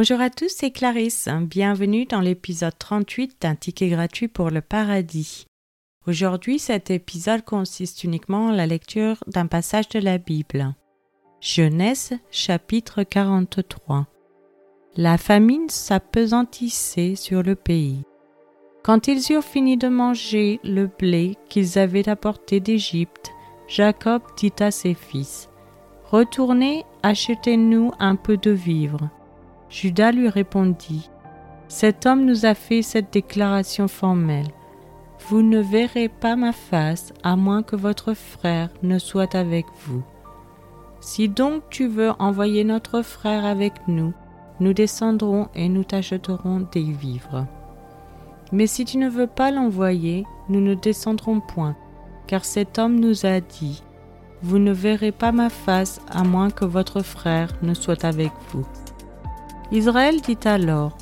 Bonjour à tous, c'est Clarisse. Bienvenue dans l'épisode 38 d'un ticket gratuit pour le paradis. Aujourd'hui, cet épisode consiste uniquement en la lecture d'un passage de la Bible. Genèse chapitre 43. La famine s'apesantissait sur le pays. Quand ils eurent fini de manger le blé qu'ils avaient apporté d'Égypte, Jacob dit à ses fils, Retournez, achetez-nous un peu de vivres. Judas lui répondit, Cet homme nous a fait cette déclaration formelle. Vous ne verrez pas ma face à moins que votre frère ne soit avec vous. Si donc tu veux envoyer notre frère avec nous, nous descendrons et nous t'achèterons des vivres. Mais si tu ne veux pas l'envoyer, nous ne descendrons point, car cet homme nous a dit, Vous ne verrez pas ma face à moins que votre frère ne soit avec vous. Israël dit alors,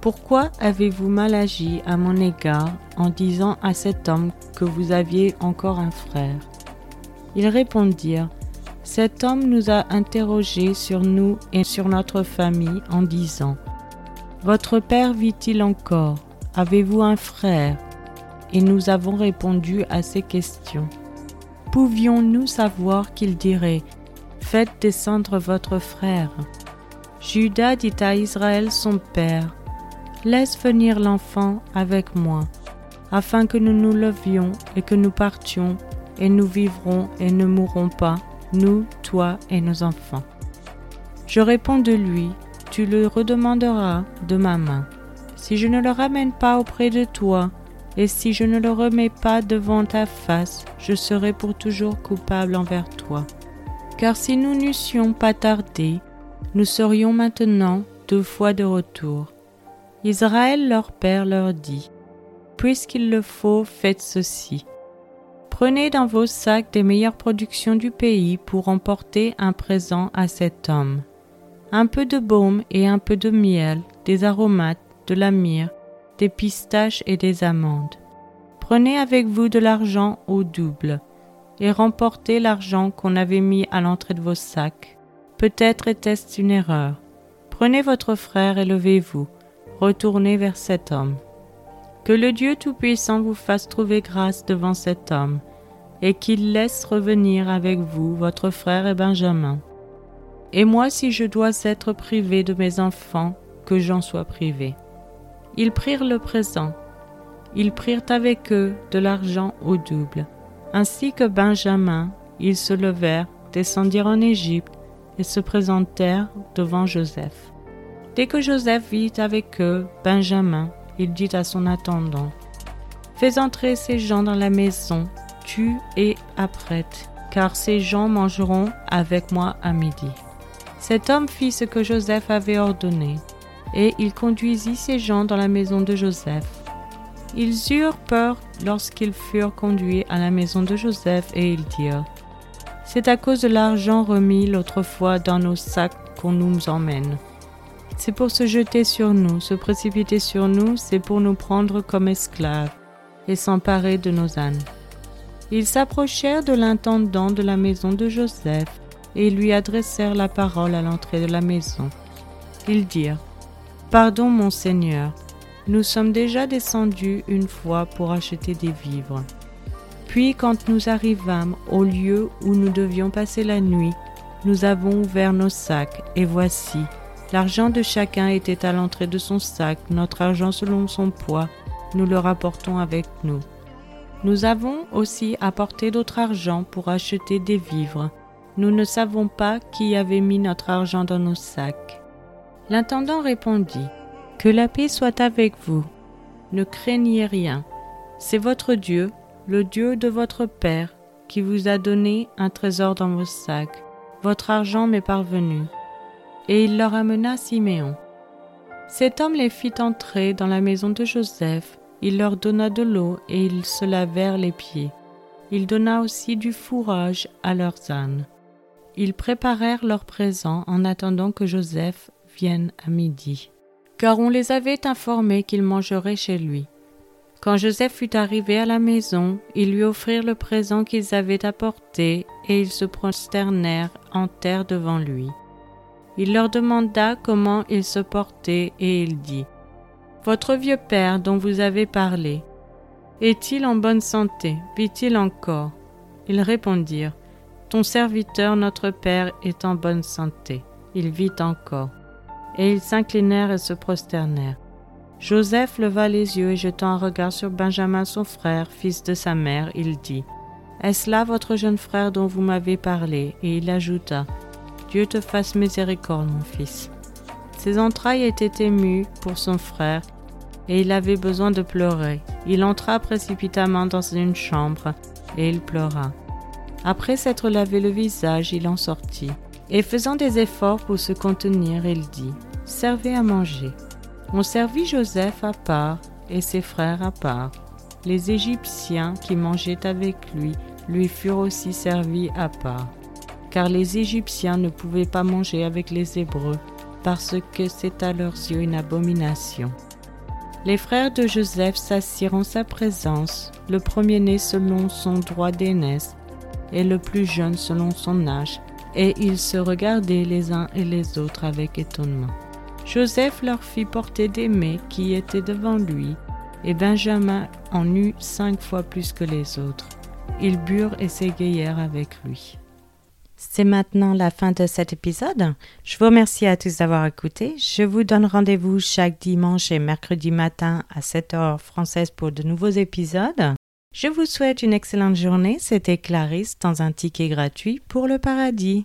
pourquoi avez-vous mal agi à mon égard en disant à cet homme que vous aviez encore un frère? Ils répondirent, Cet homme nous a interrogés sur nous et sur notre famille en disant, Votre père vit-il encore? Avez-vous un frère? Et nous avons répondu à ces questions. Pouvions-nous savoir qu'il dirait, Faites descendre votre frère Judas dit à Israël son père, Laisse venir l'enfant avec moi, afin que nous nous levions et que nous partions, et nous vivrons et ne mourrons pas, nous, toi et nos enfants. Je réponds de lui, tu le redemanderas de ma main. Si je ne le ramène pas auprès de toi, et si je ne le remets pas devant ta face, je serai pour toujours coupable envers toi. Car si nous n'eussions pas tardé, nous serions maintenant deux fois de retour. Israël leur père leur dit, Puisqu'il le faut, faites ceci. Prenez dans vos sacs des meilleures productions du pays pour emporter un présent à cet homme. Un peu de baume et un peu de miel, des aromates, de la myrrhe, des pistaches et des amandes. Prenez avec vous de l'argent au double, et remportez l'argent qu'on avait mis à l'entrée de vos sacs. Peut-être était-ce une erreur. Prenez votre frère et levez-vous retournez vers cet homme. Que le Dieu Tout-Puissant vous fasse trouver grâce devant cet homme, et qu'il laisse revenir avec vous votre frère et Benjamin. Et moi, si je dois être privé de mes enfants, que j'en sois privé. Ils prirent le présent. Ils prirent avec eux de l'argent au double. Ainsi que Benjamin, ils se levèrent, descendirent en Égypte et se présentèrent devant Joseph. Dès que Joseph vit avec eux Benjamin, il dit à son attendant, Fais entrer ces gens dans la maison, tu et apprête, car ces gens mangeront avec moi à midi. Cet homme fit ce que Joseph avait ordonné, et il conduisit ces gens dans la maison de Joseph. Ils eurent peur lorsqu'ils furent conduits à la maison de Joseph, et ils dirent, C'est à cause de l'argent remis l'autre fois dans nos sacs qu'on nous emmène. C'est pour se jeter sur nous, se précipiter sur nous, c'est pour nous prendre comme esclaves et s'emparer de nos ânes. Ils s'approchèrent de l'intendant de la maison de Joseph et lui adressèrent la parole à l'entrée de la maison. Ils dirent, Pardon, mon Seigneur, nous sommes déjà descendus une fois pour acheter des vivres. Puis quand nous arrivâmes au lieu où nous devions passer la nuit, nous avons ouvert nos sacs, et voici, L'argent de chacun était à l'entrée de son sac, notre argent selon son poids, nous le rapportons avec nous. Nous avons aussi apporté d'autre argent pour acheter des vivres. Nous ne savons pas qui avait mis notre argent dans nos sacs. L'intendant répondit, Que la paix soit avec vous. Ne craignez rien. C'est votre Dieu, le Dieu de votre Père, qui vous a donné un trésor dans vos sacs. Votre argent m'est parvenu et il leur amena Siméon. Cet homme les fit entrer dans la maison de Joseph, il leur donna de l'eau et ils se lavèrent les pieds. Il donna aussi du fourrage à leurs ânes. Ils préparèrent leurs présents en attendant que Joseph vienne à midi, car on les avait informés qu'il mangerait chez lui. Quand Joseph fut arrivé à la maison, ils lui offrirent le présent qu'ils avaient apporté, et ils se prosternèrent en terre devant lui. Il leur demanda comment ils se portaient et il dit Votre vieux père dont vous avez parlé, est-il en bonne santé? Vit-il encore Ils répondirent Ton serviteur, notre père, est en bonne santé. Il vit encore. Et ils s'inclinèrent et se prosternèrent. Joseph leva les yeux et jetant un regard sur Benjamin son frère, fils de sa mère, il dit Est-ce là votre jeune frère dont vous m'avez parlé? Et il ajouta Dieu te fasse miséricorde, mon fils. Ses entrailles étaient émues pour son frère, et il avait besoin de pleurer. Il entra précipitamment dans une chambre, et il pleura. Après s'être lavé le visage, il en sortit, et faisant des efforts pour se contenir, il dit Servez à manger. On servit Joseph à part et ses frères à part. Les Égyptiens qui mangeaient avec lui lui furent aussi servis à part car les Égyptiens ne pouvaient pas manger avec les Hébreux, parce que c'est à leurs yeux une abomination. Les frères de Joseph s'assirent en sa présence, le premier-né selon son droit d'aînesse, et le plus jeune selon son âge, et ils se regardaient les uns et les autres avec étonnement. Joseph leur fit porter des mets qui étaient devant lui, et Benjamin en eut cinq fois plus que les autres. Ils burent et s'égayèrent avec lui. C'est maintenant la fin de cet épisode. Je vous remercie à tous d'avoir écouté. Je vous donne rendez-vous chaque dimanche et mercredi matin à 7 h française pour de nouveaux épisodes. Je vous souhaite une excellente journée. C'était Clarisse dans un ticket gratuit pour le paradis.